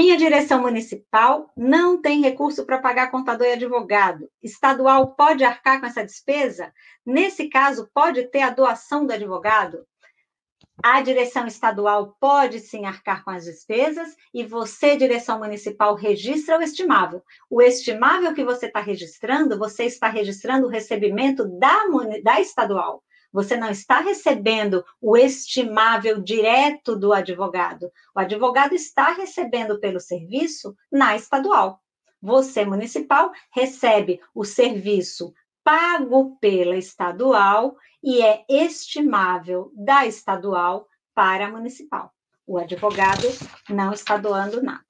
Minha direção municipal não tem recurso para pagar contador e advogado. Estadual pode arcar com essa despesa? Nesse caso, pode ter a doação do advogado? A direção estadual pode sim arcar com as despesas e você, direção municipal, registra o estimável. O estimável que você está registrando, você está registrando o recebimento da, da estadual. Você não está recebendo o estimável direto do advogado. O advogado está recebendo pelo serviço na estadual. Você, municipal, recebe o serviço pago pela estadual e é estimável da estadual para a municipal. O advogado não está doando nada.